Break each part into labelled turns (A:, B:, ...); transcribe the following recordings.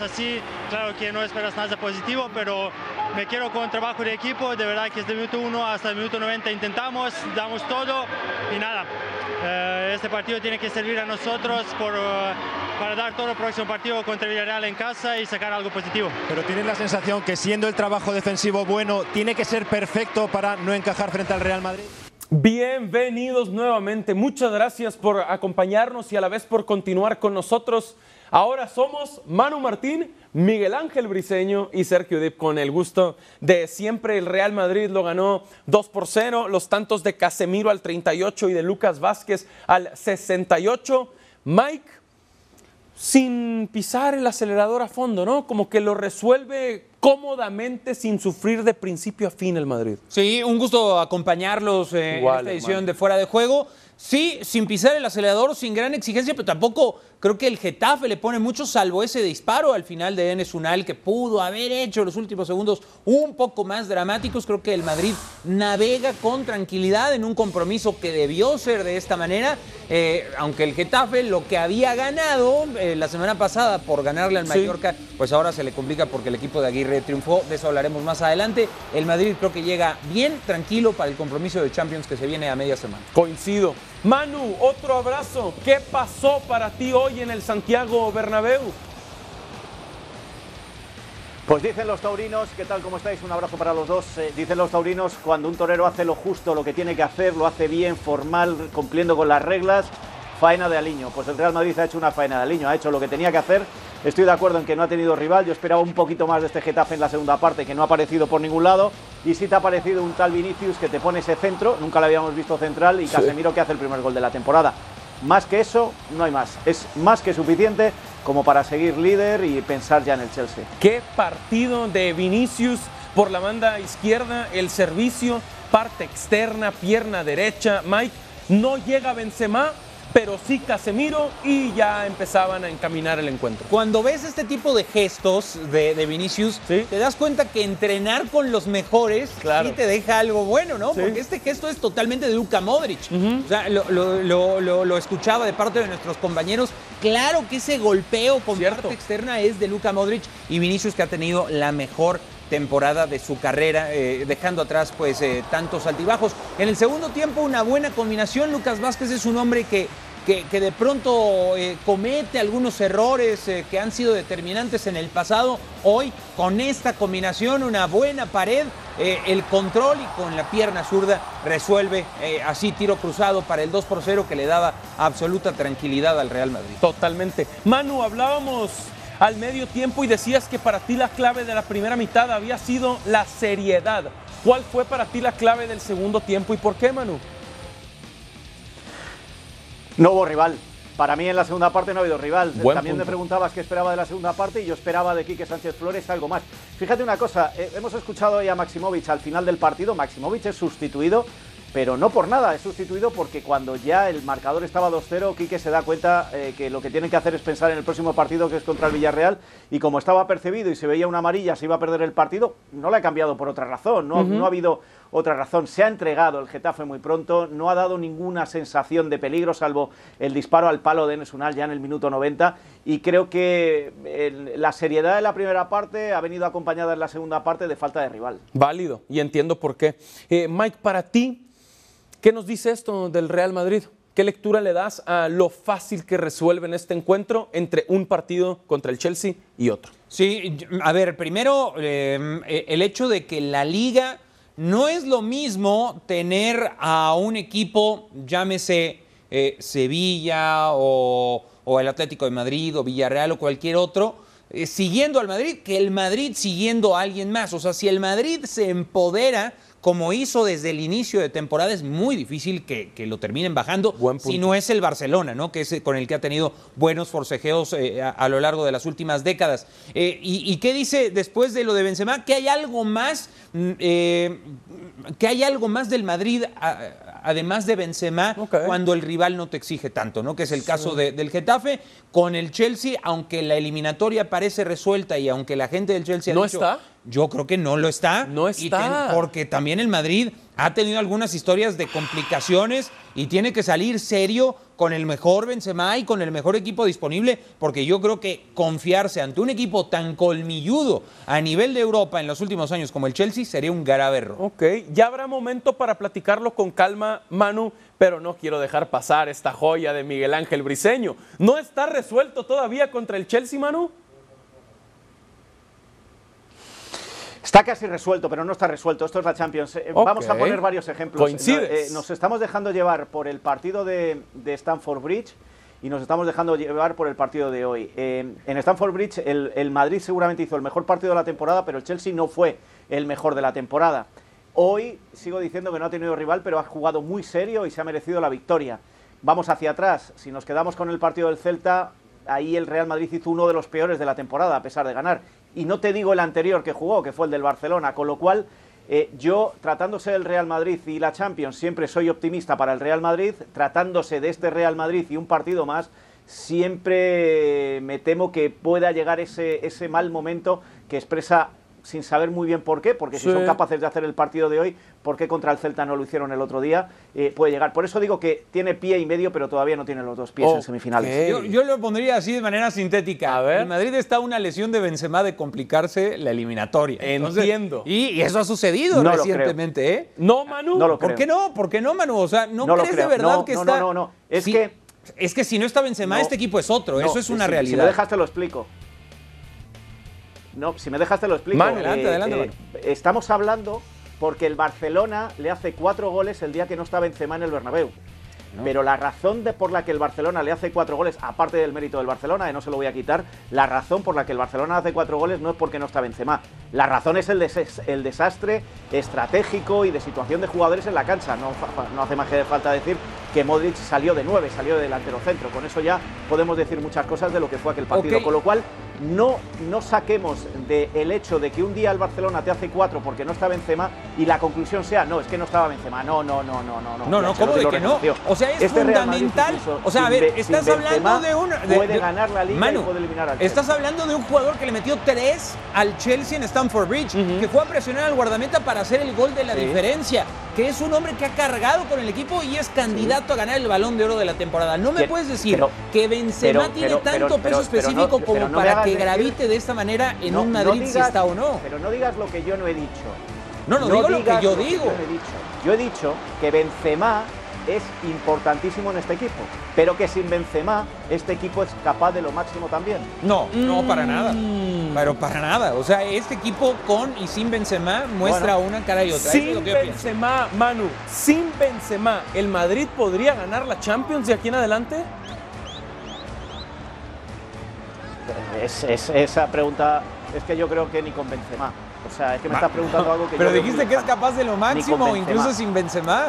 A: así, claro que no esperas nada positivo, pero me quiero con trabajo de equipo, de verdad que desde el minuto 1 hasta el minuto 90 intentamos, damos todo y nada, eh, este partido tiene que servir a nosotros por, eh, para dar todo el próximo partido contra Villarreal en casa y sacar algo positivo.
B: Pero tienes la sensación que siendo el trabajo defensivo bueno, tiene que ser perfecto para no encajar frente al Real Madrid.
C: Bienvenidos nuevamente. Muchas gracias por acompañarnos y a la vez por continuar con nosotros. Ahora somos Manu Martín, Miguel Ángel Briseño y Sergio Dip con el gusto de siempre. El Real Madrid lo ganó 2 por 0, los tantos de Casemiro al 38 y de Lucas Vázquez al 68. Mike, sin pisar el acelerador a fondo, ¿no? Como que lo resuelve cómodamente sin sufrir de principio a fin el Madrid.
D: Sí, un gusto acompañarlos eh,
C: Igual,
D: en esta edición de Fuera de Juego. Sí, sin pisar el acelerador, sin gran exigencia, pero tampoco creo que el Getafe le pone mucho, salvo ese disparo al final de Enes Unal, que pudo haber hecho los últimos segundos un poco más dramáticos. Creo que el Madrid navega con tranquilidad en un compromiso que debió ser de esta manera, eh, aunque el Getafe lo que había ganado eh, la semana pasada por ganarle al
C: Sí.
D: Mallorca, pues ahora se le complica porque el equipo de Aguirre triunfó, de eso hablaremos más adelante. El Madrid creo que llega bien tranquilo para el compromiso de Champions que se viene a media semana.
C: Coincido. Manu, otro abrazo. ¿Qué pasó para ti hoy en el Santiago Bernabéu?
E: Pues dicen los taurinos, ¿qué tal? ¿Cómo estáis? Un abrazo para los dos. Eh, dicen los taurinos, cuando un torero hace lo justo, lo que tiene que hacer, lo hace bien, formal, cumpliendo con las reglas, faena de aliño. Pues el Real Madrid ha hecho una faena de aliño, ha hecho lo que tenía que hacer. Estoy de acuerdo en que no ha tenido rival. Yo esperaba un poquito más de este Getafe en la segunda parte, que no ha aparecido por ningún lado. Y sí te ha aparecido un tal Vinicius que te pone ese centro, nunca lo habíamos visto central, y Casemiro que hace el primer gol de la temporada. Más que eso, no hay más. Es más que suficiente como para seguir líder y pensar ya en el Chelsea.
C: Qué partido de Vinicius por la banda izquierda, el servicio, parte externa, pierna derecha. Mike no llega Benzema, pero sí Casemiro y ya empezaban a encaminar el encuentro.
D: Cuando ves este tipo de gestos de, de Vinicius,
C: Sí.
D: te das cuenta que entrenar con los mejores
C: Claro.
D: sí te deja algo bueno, ¿no?
C: Sí.
D: Porque este gesto es totalmente de Luka Modric. O sea, lo, lo- lo- lo- lo escuchaba de parte de nuestros compañeros. Claro que ese golpeo con
C: Cierto.
D: parte externa es de Luka Modric y Vinicius que ha tenido la mejor temporada de su carrera, eh, dejando atrás pues eh, tantos altibajos. En el segundo tiempo una buena combinación. Lucas Vázquez es un hombre que, que, de pronto eh, comete algunos errores eh, que han sido determinantes en el pasado. Hoy con esta combinación, una buena pared, eh, el control y con la pierna zurda resuelve así tiro cruzado para el 2 por 0 que le daba absoluta tranquilidad al Real Madrid.
C: Totalmente. Manu, hablábamos al medio tiempo y decías que para ti la clave de la primera mitad había sido la seriedad. ¿Cuál fue para ti la clave del segundo tiempo y por qué, Manu?
E: No hubo rival. Para mí en la segunda parte no ha habido rival.
C: Buen
E: También me
C: punto.
E: preguntabas qué esperaba de la segunda parte y yo esperaba de Quique Sánchez Flores algo más. Fíjate una cosa, eh, hemos escuchado hoy a Maximovic al final del partido. Maximovic es sustituido, pero no por nada, es sustituido porque cuando ya el marcador estaba 2-0, Quique se da cuenta eh, que lo que tienen que hacer es pensar en el próximo partido que es contra el Villarreal y como estaba percibido y se veía una amarilla, se iba a perder el partido, no le ha cambiado por otra razón, no, no ha habido otra razón. Se ha entregado el Getafe muy pronto, no ha dado ninguna sensación de peligro, salvo el disparo al palo de Enes Unal ya en el minuto 90. Y creo que el- la seriedad de la primera parte ha venido acompañada en la segunda parte de falta de rival.
C: Válido, y entiendo por qué. Eh, Mike, para ti, ¿qué nos dice esto del Real Madrid? ¿Qué lectura le das a lo fácil que resuelven este encuentro entre un partido contra el Chelsea y otro?
D: Sí, a ver, primero eh, el hecho de que la liga no es lo mismo tener a un equipo, llámese eh, Sevilla o, o el Atlético de Madrid o Villarreal o cualquier otro, eh, siguiendo al Madrid, que el Madrid siguiendo a alguien más. O sea, si el Madrid se empodera como hizo desde el inicio de temporada, es muy difícil que, que lo terminen bajando. Si no es el Barcelona, ¿no? Que es con el que ha tenido buenos forcejeos eh, a, a lo largo de las últimas décadas. Eh, y, y qué dice después de lo de Benzema? Que hay algo más, mm, eh, que hay algo más del Madrid, a- además de Benzema, cuando el rival no te exige tanto, ¿no? Que es el caso de- del Getafe. Con el Chelsea, aunque la eliminatoria parece resuelta y aunque la gente del Chelsea ha
C: ¿No
D: dicho,
C: está?
D: Yo creo que no lo está.
C: No
D: Y
C: está.
D: ten- porque también el Madrid ha tenido algunas historias de complicaciones y tiene que salir serio con el mejor Benzema y con el mejor equipo disponible, porque yo creo que confiarse ante un equipo tan colmilludo a nivel de Europa en los últimos años como el Chelsea sería un grave error.
C: Ok, ya habrá momento para platicarlo con calma, Manu, pero no quiero dejar pasar esta joya de Miguel Ángel Briseño. ¿No está resuelto todavía contra el Chelsea, Manu?
E: Está casi resuelto, pero no está resuelto. Esto es la Champions. Eh, Vamos a poner varios ejemplos.
C: Coincides.
E: Eh, nos estamos dejando llevar por el partido de, de Stamford Bridge y nos estamos dejando llevar por el partido de hoy. Eh, en Stamford Bridge el, el Madrid seguramente hizo el mejor partido de la temporada, pero el Chelsea no fue el mejor de la temporada. Hoy sigo diciendo que no ha tenido rival, pero ha jugado muy serio y se ha merecido la victoria. Vamos hacia atrás. Si nos quedamos con el partido del Celta, ahí el Real Madrid hizo uno de los peores de la temporada, a pesar de ganar. Y no te digo el anterior que jugó, que fue el del Barcelona, con lo cual eh, yo, tratándose del Real Madrid y la Champions, siempre soy optimista para el Real Madrid, tratándose de este Real Madrid y un partido más, siempre me temo que pueda llegar ese, ese mal momento que expresa sin saber muy bien por qué, porque si
C: Sí.
E: son capaces de hacer el partido de hoy, ¿por qué contra el Celta no lo hicieron el otro día? Eh, puede llegar. Por eso digo que tiene pie y medio, pero todavía no tiene los dos pies en semifinales.
D: Yo, yo lo pondría así de manera sintética.
C: A ver.
D: El Madrid está a una lesión de Benzema de complicarse la eliminatoria.
C: Entiendo.
D: Y, y eso ha sucedido
E: No lo
D: recientemente, ¿eh?
C: No, Manu.
E: No lo
D: ¿Por
E: creo.
D: qué no? ¿Por qué no, Manu? O sea, ¿no,
E: No lo
D: crees
E: creo.
D: de verdad
E: No,
D: que
E: no,
D: está...?
E: no, no, no. Es
D: Sí,
E: que-
D: Es que si no está Benzema,
E: No.
D: este equipo es otro.
E: No,
D: eso es una
E: si-
D: realidad.
E: Si me dejas te lo explico. No, si me dejas te lo explico.
C: Manu,
D: adelante, adelante,
E: Estamos hablando porque el Barcelona le hace cuatro goles el día que no está Benzema en el Bernabéu. Pero la razón de por la que el Barcelona le hace cuatro goles, aparte del mérito del Barcelona, que no se lo voy a quitar, la razón por la que el Barcelona hace cuatro goles no es porque no está Benzema. La razón es el, des- el desastre estratégico y de situación de jugadores en la cancha. No, no hace más que falta decir que Modric salió de nueve, salió de delantero centro. Con eso ya podemos decir muchas cosas de lo que fue aquel partido. Con lo cual, no, no saquemos del hecho de que un día el Barcelona te hace cuatro porque no está Benzema y la conclusión sea, no, es que no estaba Benzema. No, no, no, no, no.
D: No, no,
E: Ya
D: ¿cómo de que no? O sea, es
E: Este
D: fundamental.
E: incluso
D: O sea, a ver, estás hablando de un. de-
E: puede
D: de-
E: ganar la liga
D: Manu,
E: y puede eliminar al
D: Estás hablando de un jugador que le metió tres al Chelsea en Stamford Bridge, que fue a presionar al guardameta para hacer el gol de la
E: Sí.
D: diferencia, que es un hombre que ha cargado con el equipo y es candidato a ganar el balón de oro de la temporada. No me puedes decir
E: pero-
D: que Benzema
E: pero-
D: tiene tanto peso específico
E: no-
D: como
E: no
D: para que
E: decir-
D: gravite de esta manera en
E: No-
D: un Madrid si está o no.
E: Pero no digas lo que yo no he dicho.
D: No, no, digo lo que yo digo.
E: no he dicho. Yo he dicho que Benzema es importantísimo en este equipo, pero que sin Benzema este equipo es capaz de lo máximo también.
D: No, no, para nada. Pero para nada. O sea, este equipo con y sin Benzema muestra
E: Bueno,
D: una cara y otra. Eso es
C: Sin
D: lo que yo pienso.
C: Benzema, Manu, sin Benzema, ¿el Madrid podría ganar la Champions de aquí en adelante?
E: Es, es- esa pregunta es que yo creo que ni con Benzema. O sea, es que me estás preguntando algo que
D: Pero
E: yo
D: dijiste que es capaz de lo máximo, incluso sin Benzema.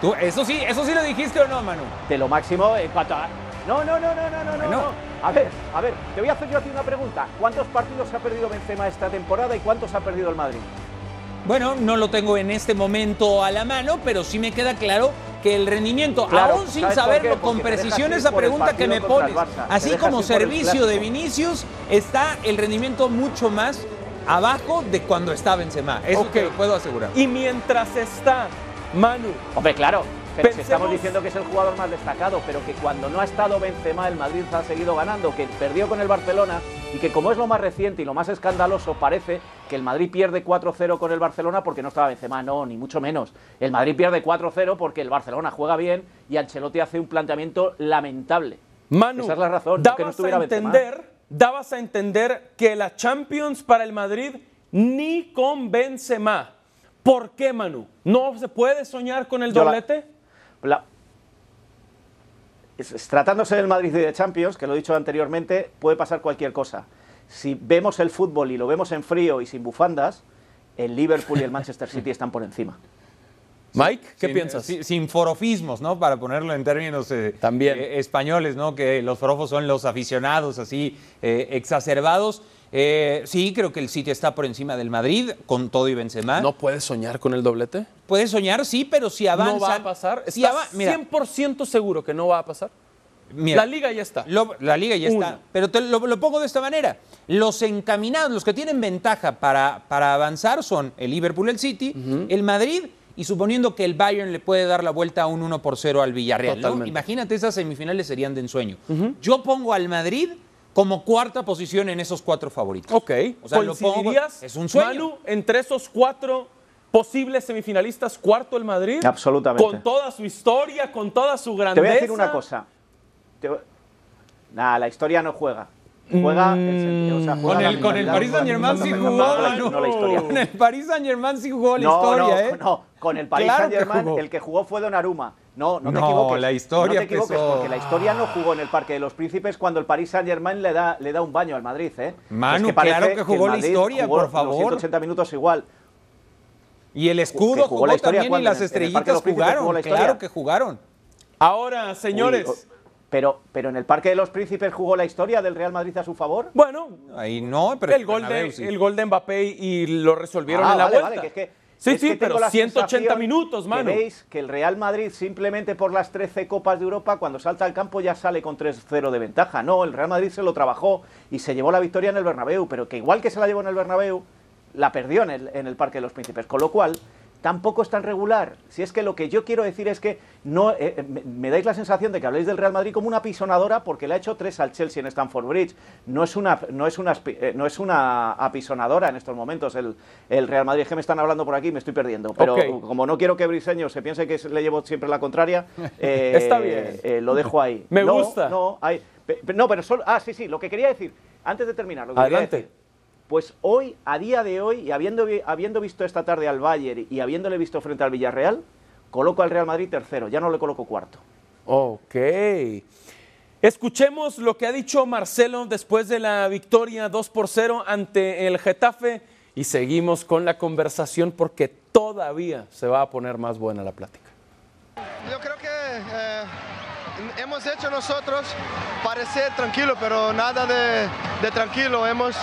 D: Tú, eso sí, eso sí lo dijiste o no, Manu.
E: de lo máximo en cuanto a... No, no, no, no, no, no, no,
D: Bueno.
E: no. A ver, a ver, te voy a hacer yo a ti una pregunta. ¿Cuántos partidos ha perdido Benzema esta temporada y cuántos ha perdido el Madrid?
D: Bueno, no lo tengo en este momento a la mano, pero sí me queda claro que el rendimiento,
E: Claro,
D: aún sin
E: ¿sabes por
D: saberlo con precisión esa pregunta que me pones,
E: Barça,
D: así como servicio de. Vinicius, está el rendimiento mucho más abajo de cuando está Benzema. Eso
C: Ok.
D: te lo puedo asegurar.
C: Y mientras está Manu,
E: Hombre, claro. Pero estamos diciendo que es el jugador más destacado, pero que cuando no ha estado Benzema, el Madrid ha seguido ganando, que perdió con el Barcelona y que como es lo más reciente y lo más escandaloso, parece que el Madrid pierde 4-0 con el Barcelona porque no estaba Benzema. No, ni mucho menos. El Madrid pierde 4-0 porque el Barcelona juega bien y Ancelotti hace un planteamiento lamentable.
C: Manu,
E: Esa es la razón,
C: dabas
E: que no estuviera
C: a
E: Benzema.
C: entender, dabas a entender que la Champions para el Madrid ni con Benzema. ¿Por qué, Manu? ¿No se puede soñar con el
E: Yo
C: doblete?
E: La- es- es- tratándose del Madrid y de Champions, que lo he dicho anteriormente, puede pasar cualquier cosa. Si vemos el fútbol y lo vemos en frío y sin bufandas, el Liverpool y el Manchester City están por encima.
C: Mike, ¿qué
D: Sin-
C: piensas?
D: si- Sin forofismos, ¿no? Para ponerlo en términos eh,
C: También.
D: eh, españoles, ¿no? Que los forofos son los aficionados así eh, exacerbados. Eh, sí, creo que el City está por encima del Madrid, con todo y Benzema.
C: ¿No puedes soñar con el doblete?
D: Puede soñar, sí, pero si avanza.
C: ¿No va a pasar?
D: Si
C: ¿Estás
D: ava- mira,
C: 100% seguro que no va a pasar?
D: mira,
C: La liga ya está.
D: Lo- la liga ya
C: Uno.
D: está. Pero te lo, lo pongo de esta manera. Los encaminados, los que tienen ventaja para, para avanzar son el Liverpool, el City, el Madrid y suponiendo que el Bayern le puede dar la vuelta a un 1 por 0 al Villarreal. Imagínate, esas semifinales serían de ensueño. Yo pongo al Madrid como cuarta posición en esos cuatro favoritos.
C: Ok.
D: O sea, lo pongo-
C: ¿Coincidirías,
D: es un sueño.
C: Manu, entre esos cuatro posibles semifinalistas, cuarto el Madrid?
E: Absolutamente.
C: Con toda su historia, con toda su
E: Te
C: grandeza.
E: voy a decir una cosa. Te Nah, la historia no juega. Juega el sentido, o sea, juega
D: Con el, con el Paris Saint Germain sí
E: no,
D: jugó.
E: no, no la historia.
D: Con el Paris Saint Germain sí jugó la
E: No,
D: historia,
E: no,
D: ¿eh?
E: no, con el Paris
D: Claro
E: Saint Germain el que jugó fue Donnarumma. No, no te
D: No,
E: equivoques.
D: la historia
E: no te equivoques,
D: pesó.
E: porque la historia no jugó en el Parque de los Príncipes cuando el Paris Saint Germain le da, le da un baño al Madrid, ¿eh?
D: Manu,
E: Es parece
D: claro que jugó
E: el
D: la historia,
E: jugó
D: por favor.
E: Los 180 minutos igual.
D: Y el
E: Que
D: escudo
E: jugó
D: jugó,
E: la historia
D: también y las estrellitas
E: jugó
D: jugaron.
E: la.
D: Claro que jugaron.
C: Ahora, señores.
E: Uy, pero, pero en el Parque de los Príncipes jugó la historia del Real Madrid a su favor.
C: Bueno,
D: Ahí no, pero
C: el gol, de,
D: sí.
C: el gol de Mbappé y lo resolvieron
E: Ah,
C: en la
E: vale,
C: vuelta.
E: vale, que es que-
C: sí,
E: es
C: sí,
E: que
C: pero
E: la
C: 180
E: sensación
C: minutos,
E: que
C: mano.
E: veis que el Real Madrid simplemente por las 13 Copas de Europa, cuando salta al campo ya sale con 3-0 de ventaja. No, el Real Madrid se lo trabajó y se llevó la victoria en el Bernabéu, pero que igual que se la llevó en el Bernabéu, la perdió en el, en el Parque de los Príncipes. Con lo cual, tampoco es tan regular. Si es que lo que yo quiero decir es que no eh, eh, me, me dais la sensación de que habléis del Real Madrid como una apisonadora porque le ha hecho tres al Chelsea en Stamford Bridge. No es una, no es una, eh, no es una apisonadora en estos momentos el, el Real Madrid. Es que me están hablando por aquí y me estoy perdiendo. Pero como no quiero que Briseño se piense que le llevo siempre la contraria, eh,
C: Está bien.
E: lo dejo ahí.
C: Me
E: No,
C: gusta.
E: No, hay- no, pero solo. Ah, sí, sí. Lo que quería decir, antes de terminar, lo que quería
C: Adelante.
E: decir, pues hoy, a día de hoy, y habiendo, habiendo visto esta tarde al Bayern y habiéndole visto frente al Villarreal, coloco al Real Madrid tercero, ya no le coloco cuarto.
C: Ok. Escuchemos lo que ha dicho Marcelo después de la victoria 2 por 0 ante el Getafe y seguimos con la conversación porque todavía se va a poner más buena la plática.
F: Yo creo que eh, hemos hecho nosotros parecer tranquilo, pero nada de, de tranquilo. Hemos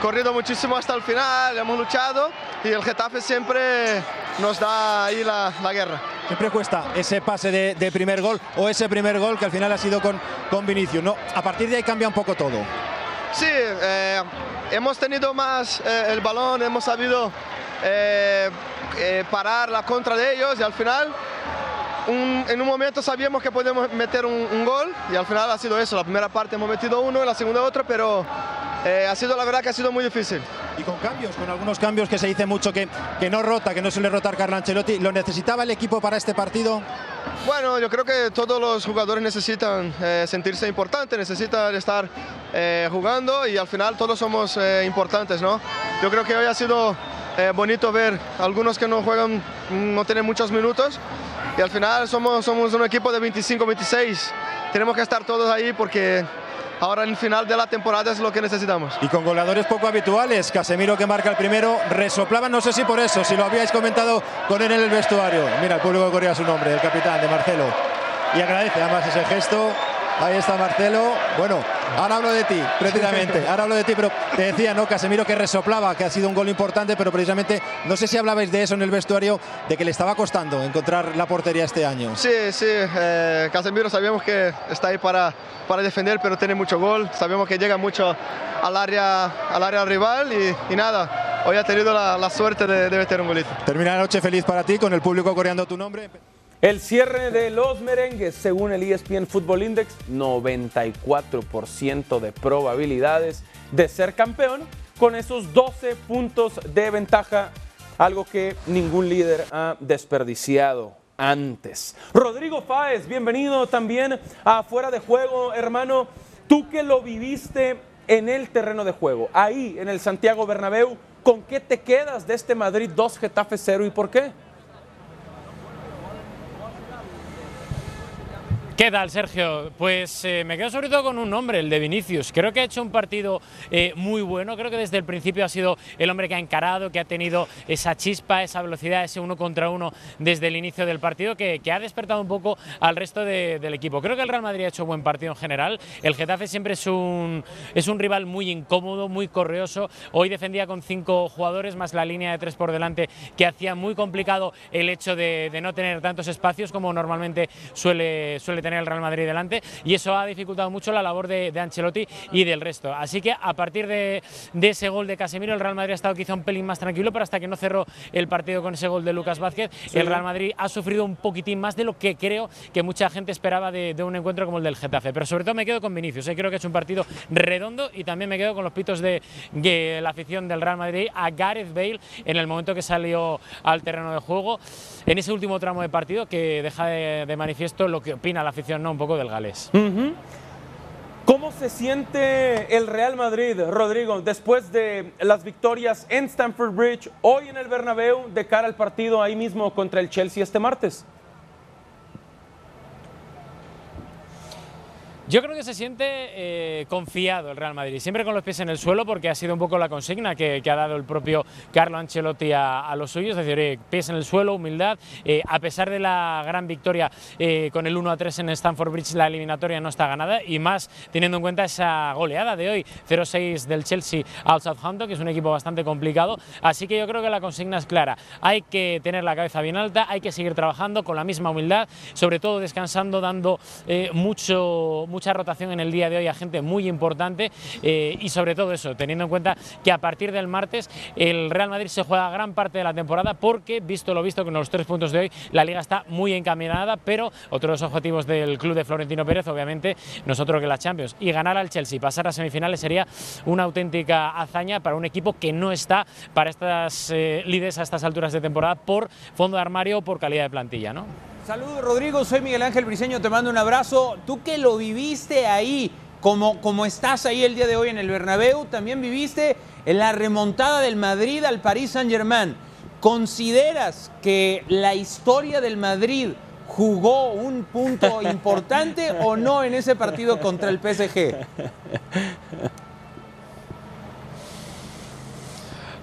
F: corrido muchísimo hasta el final, hemos luchado y el Getafe siempre nos da ahí la, la guerra.
B: Siempre cuesta ese pase de, de primer gol o ese primer gol que al final ha sido con, con Vinicius. No, a partir de ahí cambia un poco todo.
F: Sí, eh, hemos tenido más eh, el balón, hemos sabido eh, eh, parar la contra de ellos y al final un- en un momento sabíamos que podíamos meter un, un gol y al final ha sido eso. La primera parte hemos metido uno, la segunda otro, pero eh, ha sido la verdad que ha sido muy difícil.
B: Y con cambios, con algunos cambios que se dice mucho que, que no rota, que no suele rotar Carlo Ancelotti. ¿Lo necesitaba el equipo para este partido?
F: Bueno, yo creo que todos los jugadores necesitan eh, sentirse importantes, necesitan estar eh, jugando y al final todos somos eh, importantes, ¿no? Yo creo que hoy ha sido eh, bonito ver algunos que no juegan, no tienen muchos minutos y al final somos, somos un equipo de 25, 26. Tenemos que estar todos ahí porque ahora en el final de la temporada es lo que necesitamos.
B: Y con goleadores poco habituales, Casemiro que marca el primero, resoplaban, no sé si por eso, si lo habíais comentado con él en el vestuario. Mira, el público corría su nombre, el capitán de Marcelo. Y agradece además ese gesto. Ahí está Marcelo. Bueno, ahora hablo de ti, precisamente. Ahora hablo de ti, pero te decía, ¿no? Casemiro que resoplaba, que ha sido un gol importante, pero precisamente, no sé si hablabais de eso en el vestuario, de que le estaba costando encontrar la portería este año.
F: Sí, sí, eh, Casemiro sabemos que está ahí para, para defender, pero tiene mucho gol. Sabemos que llega mucho al área, al área rival y, y nada, hoy ha tenido la, la suerte de, de meter un golito.
B: Termina la noche feliz para ti, con el público coreando tu nombre.
C: El cierre de los merengues, según el ESPN Football Index, 94% de probabilidades de ser campeón, con esos 12 puntos de ventaja, algo que ningún líder ha desperdiciado antes. Rodrigo Fáez, bienvenido también a Fuera de Juego, hermano. Tú que lo viviste en el terreno de juego, ahí en el Santiago Bernabéu, ¿con qué te quedas de este Madrid 2 Getafe 0 y por qué?
G: ¿Qué tal, Sergio? Pues eh, me quedo sobre todo con un nombre, el de Vinicius. Creo que ha hecho un partido eh, muy bueno. Creo que desde el principio ha sido el hombre que ha encarado, que ha tenido esa chispa, esa velocidad, ese uno contra uno desde el inicio del partido, que, que ha despertado un poco al resto de- del equipo. Creo que el Real Madrid ha hecho buen partido en general. El Getafe siempre es un, es un rival muy incómodo, muy correoso. Hoy defendía con cinco jugadores, más la línea de tres por delante, que hacía muy complicado el hecho de, de no tener tantos espacios como normalmente suele, suele tener tener el Real Madrid delante y eso ha dificultado mucho la labor de, Ancelotti y del resto. Así que a partir de, ese gol de Casemiro, el Real Madrid ha estado quizá un pelín más tranquilo, pero hasta que no cerró el partido con ese gol de Lucas Vázquez, el Real Madrid ha sufrido un poquitín más de lo que creo que mucha gente esperaba de, un encuentro como el del Getafe. Pero sobre todo me quedo con Vinicius, ¿eh? creo que es un partido redondo y también me quedo con los pitos de, de la afición del Real Madrid a Gareth Bale en el momento que salió al terreno de juego en ese último tramo de partido que deja de, manifiesto lo que opina la afición ¿no? un poco del galés.
C: ¿Cómo se siente el Real Madrid, Rodrigo, después de las victorias en Stamford Bridge, hoy en el Bernabéu, de cara al partido ahí mismo contra el Chelsea este martes?
G: Yo creo que se siente eh, confiado el Real Madrid, siempre con los pies en el suelo, porque ha sido un poco la consigna que, ha dado el propio Carlo Ancelotti a, los suyos, es decir, pies en el suelo, humildad. Eh, a pesar de la gran victoria eh, con el 1 a 3 en Stamford Bridge, la eliminatoria no está ganada, y más teniendo en cuenta esa goleada de hoy, 0-6 del Chelsea al Southampton, que es un equipo bastante complicado. Así que yo creo que la consigna es clara: hay que tener la cabeza bien alta, hay que seguir trabajando con la misma humildad, sobre todo descansando, dando mucho mucha rotación en el día de hoy a gente muy importante eh, y sobre todo eso, teniendo en cuenta que a partir del martes el Real Madrid se juega gran parte de la temporada porque, visto lo visto con los tres puntos de hoy, la liga está muy encaminada, pero otros objetivos del club de Florentino Pérez, obviamente, nosotros que la Champions. Y ganar al Chelsea pasar a semifinales sería una auténtica hazaña para un equipo que no está para estas eh, líderes a estas alturas de temporada por fondo de armario o por calidad de plantilla, ¿no?
D: Saludos Rodrigo, soy Miguel Ángel Briseño, te mando un abrazo. Tú que lo viviste ahí, como, estás ahí el día de hoy en el Bernabéu, también viviste en la remontada del Madrid al Paris Saint-Germain. ¿Consideras que la historia del Madrid jugó un punto importante o no en ese partido contra el PSG?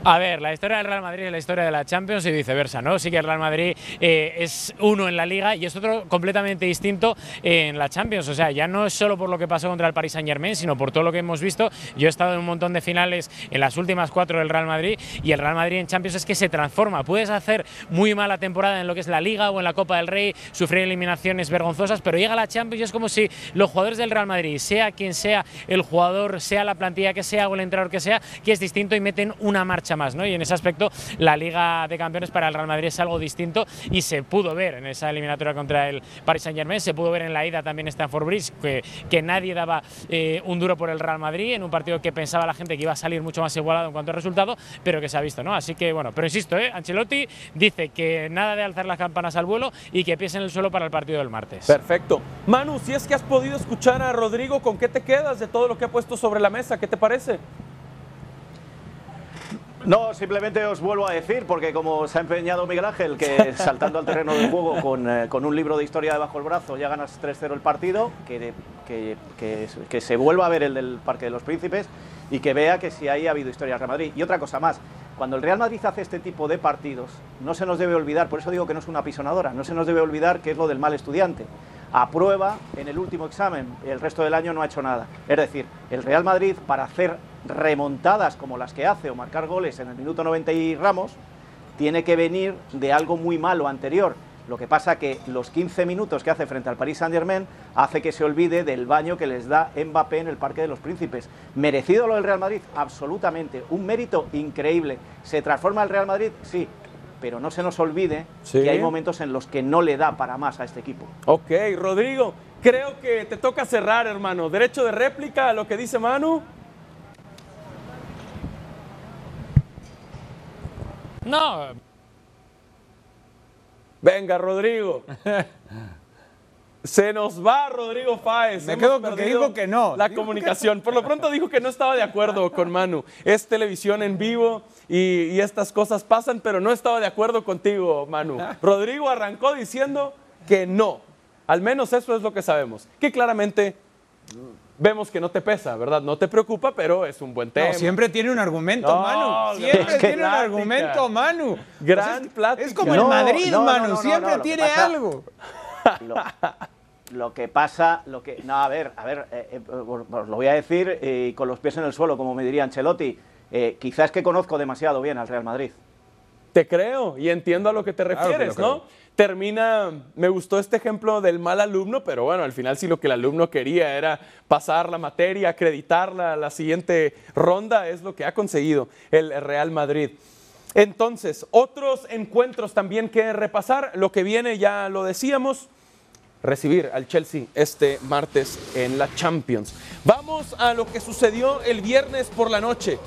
G: A ver, la historia del Real Madrid es la historia de la Champions y viceversa, ¿no? Sí que el Real Madrid eh, es uno en la Liga y es otro completamente distinto en la Champions. O sea, ya no es solo por lo que pasó contra el Paris Saint Germain, sino por todo lo que hemos visto. Yo he estado en un montón de finales en las últimas cuatro del Real Madrid y el Real Madrid en Champions es que se transforma. Puedes hacer muy mala temporada en lo que es la Liga o en la Copa del Rey, sufrir eliminaciones vergonzosas, pero llega la Champions y es como si los jugadores del Real Madrid, sea quien sea el jugador, sea la plantilla que sea o el entrenador que sea, que es distinto y meten una marcha ¿no? Y en ese aspecto la Liga de Campeones para el Real Madrid es algo distinto y se pudo ver en esa eliminatoria contra el Paris Saint-Germain, se pudo ver en la ida también Stanford Bridge que, nadie daba eh, un duro por el Real Madrid en un partido que pensaba la gente que iba a salir mucho más igualado en cuanto a resultado, pero que se ha visto, ¿no? Así que bueno, pero insisto, ¿eh? Ancelotti dice que nada de alzar las campanas al vuelo y que pies en el suelo para el partido del martes.
C: Perfecto. Manu, si es que has podido escuchar a Rodrigo, ¿con qué te quedas de todo lo que ha puesto sobre la mesa? ¿Qué te parece?
E: No, simplemente os vuelvo a decir, porque como se ha empeñado Miguel Ángel, que saltando al terreno del juego eh, con, un libro de historia debajo del brazo ya ganas 3-0 el partido, que, que, se vuelva a ver el del Parque de los Príncipes y que vea que si ahí ha habido historia del Real Madrid. Y otra cosa más, cuando el Real Madrid hace este tipo de partidos, no se nos debe olvidar, por eso digo que no es una pisonadora, no se nos debe olvidar que es lo del mal estudiante aprueba en el último examen, el resto del año no ha hecho nada. Es decir, el Real Madrid para hacer remontadas como las que hace o marcar goles en el minuto 90 y Ramos, tiene que venir de algo muy malo anterior. Lo que pasa que los 15 minutos que hace frente al Paris Saint-Germain hace que se olvide del baño que les da Mbappé en el Parque de los Príncipes. ¿Merecido lo del Real Madrid? Absolutamente. Un mérito increíble. ¿Se transforma el Real Madrid? Sí pero no se nos olvide que hay momentos en los que no le da para más a este equipo.
C: Ok, Rodrigo, creo que te toca cerrar, hermano. Derecho de réplica a lo que dice Manu.
G: No.
C: Venga, Rodrigo. Se nos va Rodrigo Fáez.
D: Me quedo con que dijo que no.
C: La comunicación. Por lo pronto dijo que no estaba de acuerdo con Manu. Es televisión en vivo y, estas cosas pasan, pero no estaba de acuerdo contigo, Manu. Rodrigo arrancó diciendo que no. Al menos eso es lo que sabemos. Que claramente vemos que no te pesa, ¿verdad? No te preocupa, pero es un buen tema.
D: siempre tiene un argumento, Manu. Siempre tiene un argumento, Manu.
C: Gran plática.
D: Es como el Madrid, Manu. siempre tiene algo.
E: Lo que pasa, lo que. No, a ver, a ver, eh, eh, os lo voy a decir eh, con los pies en el suelo, como me diría Ancelotti. quizás que conozco demasiado bien al Real Madrid.
C: Te creo y entiendo a lo que te
D: Claro que
C: refieres, ¿no? Termina, me gustó este ejemplo del mal alumno, pero bueno, al final si lo que el alumno quería era pasar la materia, acreditarla a la siguiente ronda, es lo que ha conseguido el Real Madrid. Entonces, otros encuentros también que repasar, lo que viene ya lo decíamos, recibir al Chelsea este martes en la Champions. Vamos a lo que sucedió el viernes por la noche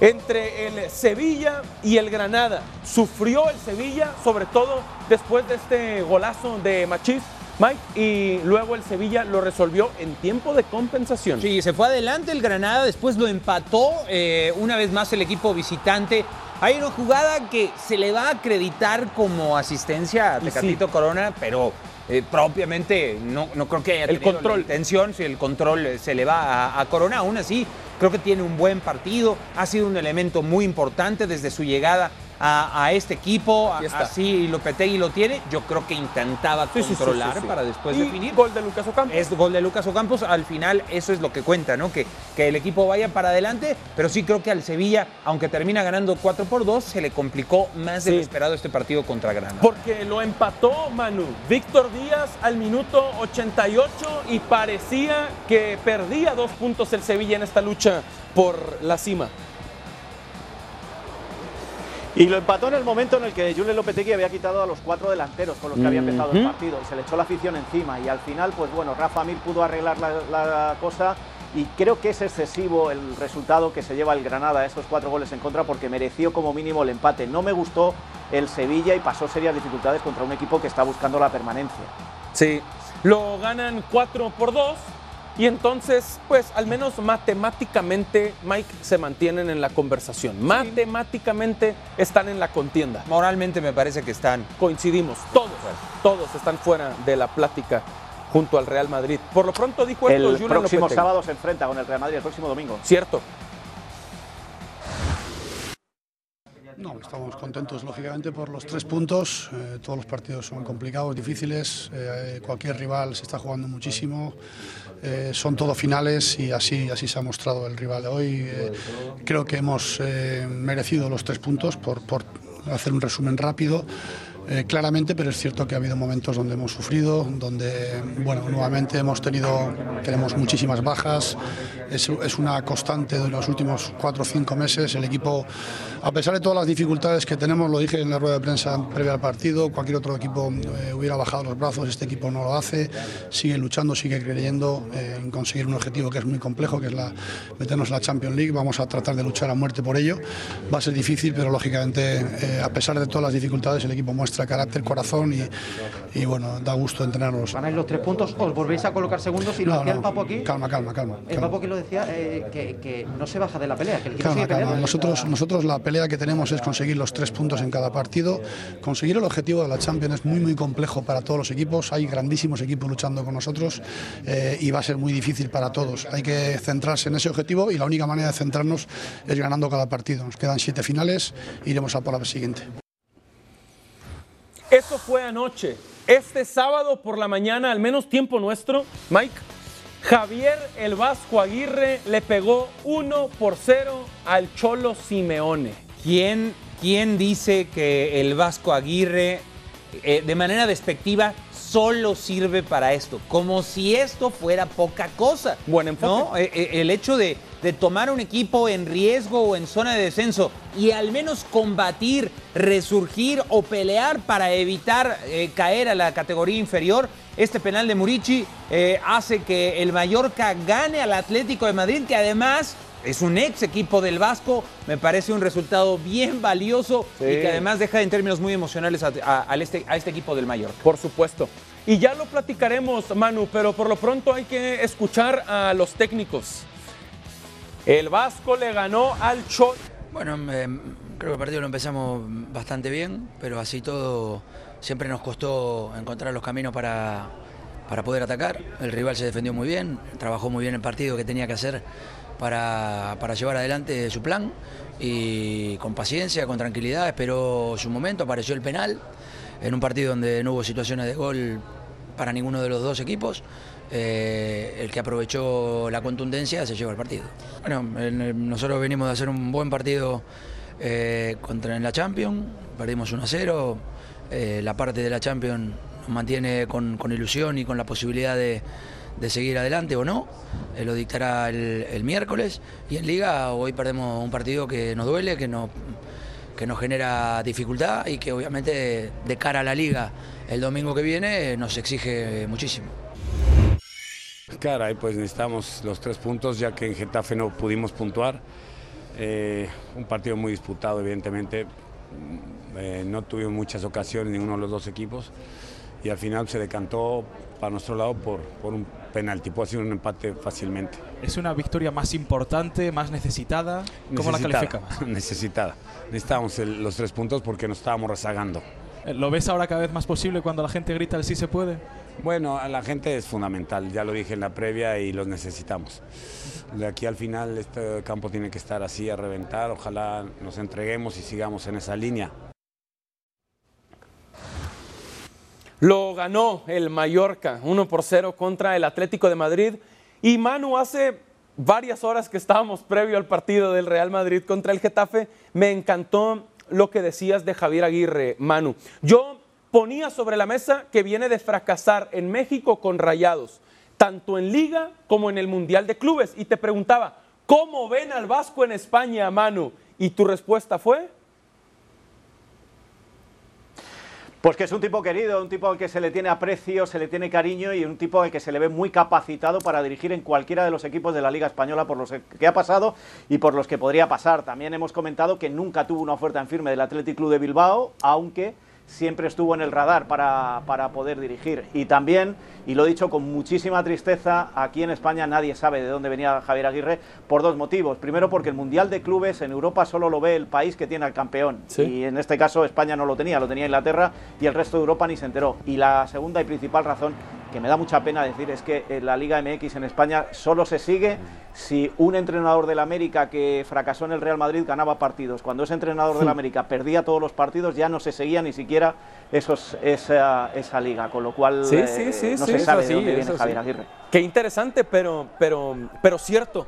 C: entre el Sevilla y el Granada. Sufrió el Sevilla, sobre todo después de este golazo de Machís, Mike, y luego el Sevilla lo resolvió en tiempo de compensación.
D: Sí, se fue adelante el Granada, después lo empató eh, una vez más el equipo visitante. Hay una jugada que se le va a acreditar como asistencia a
C: sí.
D: Tecatito Corona, pero eh, propiamente no, no creo que haya
C: El
D: tenido
C: control.
D: la intención, si el control eh, se le va a, a Corona, aún así creo que tiene un buen partido, ha sido un elemento muy importante desde su llegada a, a este equipo,
C: Aquí está.
D: así Lopetegui lo tiene, yo creo que intentaba
C: Sí,
D: controlar
C: sí, sí.
D: para después
C: Y
D: definir.
C: gol de Lucas Ocampo.
D: Es gol de Lucas Ocampos, al final eso es lo que cuenta, ¿no? Que, que el equipo vaya para adelante, pero sí creo que al Sevilla, aunque termina ganando 4 por 2, se le complicó más de lo esperado este partido contra Granada.
C: Porque lo empató Manu. Víctor Díaz al minuto 88 y parecía que perdía dos puntos el Sevilla en esta lucha por la cima.
E: Y lo empató en el momento en el que Julen Lopetegui había quitado a los cuatro delanteros con los que había empezado el partido. Se le echó la afición encima y al final, pues bueno, Rafa Mir pudo arreglar la, la cosa y creo que es excesivo el resultado que se lleva el Granada, esos cuatro goles en contra, porque mereció como mínimo el empate. No me gustó el Sevilla y pasó serias dificultades contra un equipo que está buscando la permanencia.
C: Sí. Lo ganan 4 por 2 y entonces, pues al menos matemáticamente, Mike, se mantienen en la conversación. Matemáticamente están en la contienda.
D: Moralmente me parece que están.
C: Coincidimos, todos, todos están fuera de la plática junto al Real Madrid. Por lo pronto dijo esto
E: El
C: Julen
E: próximo
C: Lopetegui.
E: sábado se enfrenta con el Real Madrid, el próximo domingo.
C: Cierto.
H: No, estamos contentos, lógicamente, por los tres puntos. Eh, todos los partidos son complicados, difíciles. eh, cualquier rival se está jugando muchísimo. Eh, son todo finales y así, así se ha mostrado el rival de hoy. Eh, creo que hemos eh, merecido los tres puntos por, por hacer un resumen rápido. Claramente, pero es cierto que ha habido momentos donde hemos sufrido, donde, bueno, nuevamente hemos tenido, tenemos muchísimas bajas, es, una constante de los últimos cuatro o cinco meses. El equipo, a pesar de todas las dificultades que tenemos, lo dije en la rueda de prensa previa al partido, cualquier otro equipo eh, hubiera bajado los brazos, este equipo no lo hace, sigue luchando, sigue creyendo eh, en conseguir un objetivo que es muy complejo, que es meternos en la Champions League. Vamos a tratar de luchar a muerte por ello. Va a ser difícil, pero lógicamente, eh, a pesar de todas las dificultades, el equipo muestra carácter, corazón y, y bueno, da gusto entrenarlos.
I: Ganáis los tres puntos, os volvéis a colocar segundos y lo
H: No,
I: decía
H: no,
I: el Papo aquí.
H: Calma, calma, calma.
I: El
H: calma.
I: Papo aquí lo decía eh, que, que no se baja de la pelea, que el equipo
H: Calma,
I: sigue
H: calma. Nosotros, nosotros la pelea que tenemos es conseguir los tres puntos en cada partido. Conseguir el objetivo de la Champions es muy, muy complejo para todos los equipos. Hay grandísimos equipos luchando con nosotros eh, y va a ser muy difícil para todos. Hay que centrarse en ese objetivo y la única manera de centrarnos es ganando cada partido. Nos quedan siete finales, iremos a por la siguiente.
C: Eso fue anoche. Este sábado por la mañana, al menos tiempo nuestro, Mike, Javier el Vasco Aguirre le pegó 1 por 0 al Cholo Simeone.
D: ¿Quién, quién dice que el Vasco Aguirre, eh, de manera despectiva, solo sirve para esto? Como si esto fuera poca cosa.
C: Buen enfoque.
D: ¿no? Eh, eh, el hecho de, de tomar un equipo en riesgo o en zona de descenso y al menos combatir, resurgir o pelear para evitar eh, caer a la categoría inferior. Este penal de Murici eh, hace que el Mallorca gane al Atlético de Madrid, que además es un ex equipo del Vasco. Me parece un resultado bien valioso
C: Sí.
D: y que además deja en términos muy emocionales a, a- al este, a este equipo del Mallorca.
C: Por supuesto. Y ya lo platicaremos, Manu, pero por lo pronto hay que escuchar a los técnicos. El Vasco le ganó al Cholo.
J: Bueno, eh, creo que el partido lo empezamos bastante bien, pero así todo siempre nos costó encontrar los caminos para, para poder atacar. El rival se defendió muy bien, trabajó muy bien el partido que tenía que hacer para, para llevar adelante su plan y con paciencia, con tranquilidad, esperó su momento, apareció el penal en un partido donde no hubo situaciones de gol para ninguno de los dos equipos. Eh, el que aprovechó la contundencia se lleva el partido. Bueno, nosotros venimos de hacer un buen partido eh, contra en la Champions, perdimos 1 a 0. eh, la parte de la Champions nos mantiene con, ilusión y con la posibilidad de, de seguir adelante o no. Lo dictará el, miércoles. Y en Liga hoy perdemos un partido que nos duele, que nos, que nos genera dificultad y que obviamente de cara a la Liga el domingo que viene nos exige muchísimo.
K: Caray, pues necesitamos los tres puntos ya que en Getafe no pudimos puntuar. Eh, un partido muy disputado, evidentemente. Eh, no tuvimos muchas ocasiones ninguno de los dos equipos y al final se decantó para nuestro lado por, por un penalti. Puede ser un empate fácilmente.
L: ¿Es una victoria más importante, más necesitada? ¿Cómo la calificas?
K: Necesitada. Necesitábamos el- los tres puntos porque nos estábamos rezagando.
L: ¿Lo ves ahora cada vez más posible cuando la gente grita el sí se puede?
K: Bueno, a la gente es fundamental, ya lo dije en la previa y los necesitamos. De aquí al final este campo tiene que estar así a reventar, ojalá nos entreguemos y sigamos en esa línea.
C: Lo ganó el Mallorca 1 por 0 contra el Atlético de Madrid. Y Manu, hace varias horas que estábamos previo al partido del Real Madrid contra el Getafe, me encantó lo que decías de Javier Aguirre, Manu. Yo ponía sobre la mesa que viene de fracasar en México con Rayados, tanto en Liga como en el Mundial de Clubes. Y te preguntaba, ¿cómo ven al Vasco en España, Manu? Y tu respuesta fue...
E: Pues que es un tipo querido, un tipo al que se le tiene aprecio, se le tiene cariño y un tipo al que se le ve muy capacitado para dirigir en cualquiera de los equipos de la Liga Española por los que ha pasado y por los que podría pasar. También hemos comentado que nunca tuvo una oferta en firme del Athletic Club de Bilbao, aunque siempre estuvo en el radar para, para poder dirigir. Y también, y lo he dicho con muchísima tristeza, aquí en España nadie sabe de dónde venía Javier Aguirre por dos motivos. Primero, porque el Mundial de Clubes en Europa solo lo ve el país que tiene al campeón. Y en este caso España no lo tenía, lo tenía Inglaterra y el resto de Europa ni se enteró. Y la segunda y principal razón, que me da mucha pena decir, es que la Liga MX en España solo se sigue si un entrenador del América que fracasó en el Real Madrid ganaba partidos. Cuando ese entrenador del
C: Hmm.
E: América perdía todos los partidos, ya no se seguía ni siquiera esos, esa, esa liga, con lo cual
C: Sí,
E: eh,
C: sí,
E: no se sabe de dónde viene. Javier Aguirre.
C: Qué interesante, pero, pero, pero cierto.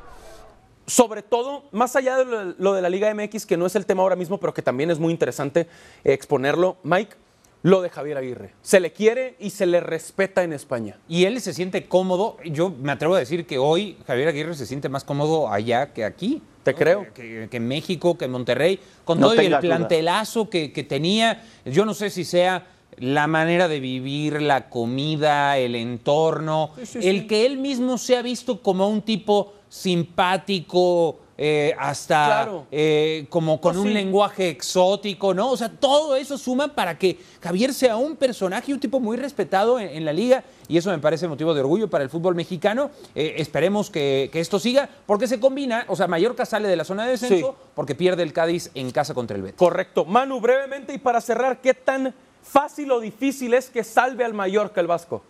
C: Sobre todo, más allá de lo, lo de la Liga MX, que no es el tema ahora mismo, pero que también es muy interesante exponerlo, Mike, lo de Javier Aguirre. Se le quiere y se le respeta en España.
D: Y él se siente cómodo. Yo me atrevo a decir que hoy Javier Aguirre se siente más cómodo allá que aquí.
C: Te creo.
D: Que, en México, que en Monterrey, con
E: No
D: todo el plantelazo que, que tenía. Yo no sé si sea la manera de vivir, la comida, el entorno, el que él mismo se ha visto como un tipo simpático, eh, hasta
C: Claro.
D: eh, como con
C: Oh,
D: un
C: sí.
D: lenguaje exótico, ¿no? O sea, todo eso suma para que Javier sea un personaje y un tipo muy respetado en, en la liga y eso me parece motivo de orgullo para el fútbol mexicano. Eh, esperemos que, que esto siga porque se combina, o sea, Mallorca sale de la zona de descenso
C: Sí.
D: porque pierde el Cádiz en casa contra el Betis.
C: Correcto. Manu, brevemente y para cerrar, ¿qué tan fácil o difícil es que salve al Mallorca el Vasco?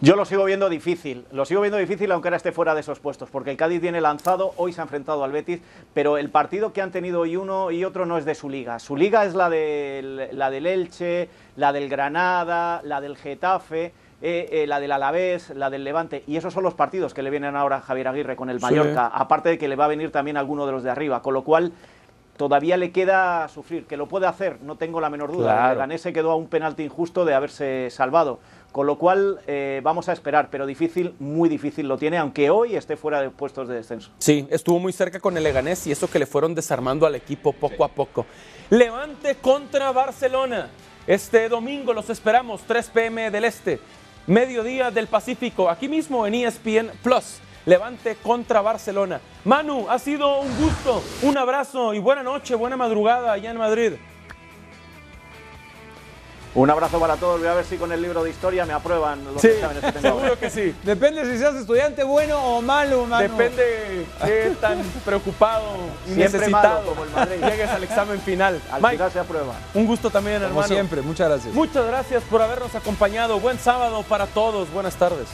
E: Yo lo sigo viendo difícil, lo sigo viendo difícil aunque ahora esté fuera de esos puestos, porque el Cádiz viene lanzado, hoy se ha enfrentado al Betis, pero el partido que han tenido hoy uno y otro no es de su liga. Su liga es la del, la del Elche, la del Granada, la del Getafe, eh, eh, la del Alavés, la del Levante, y esos son los partidos que le vienen ahora a Javier Aguirre con el
C: Sí.
E: Mallorca, aparte de que le va a venir también alguno de los de arriba, con lo cual todavía le queda sufrir, que lo puede hacer, no tengo la menor duda.
C: Claro.
E: El Leganés se quedó a un penalti injusto de haberse salvado. Con lo cual eh, vamos a esperar, pero difícil, muy difícil lo tiene, aunque hoy esté fuera de puestos de descenso.
C: Sí, estuvo muy cerca con el Leganés y eso que le fueron desarmando al equipo poco a poco. Levante contra Barcelona. Este domingo los esperamos, 3 pm del Este, mediodía del Pacífico, aquí mismo en ESPN Plus. Levante contra Barcelona. Manu, ha sido un gusto, un abrazo y buena noche, buena madrugada allá en Madrid.
E: Un abrazo para todos, voy a ver si con el libro de historia me aprueban los
C: Sí,
E: exámenes que tengo ahora.
C: seguro que sí.
D: Depende si seas estudiante bueno o malo, mano.
C: Depende qué tan preocupado y
E: Siempre
C: necesitado
E: malo, como el Madrid.
C: llegues al examen final.
E: Al
C: Mike,
E: final se aprueba.
C: un gusto también,
D: Como
C: hermano.
D: siempre, muchas gracias.
C: Muchas gracias por habernos acompañado. Buen sábado para todos. Buenas tardes.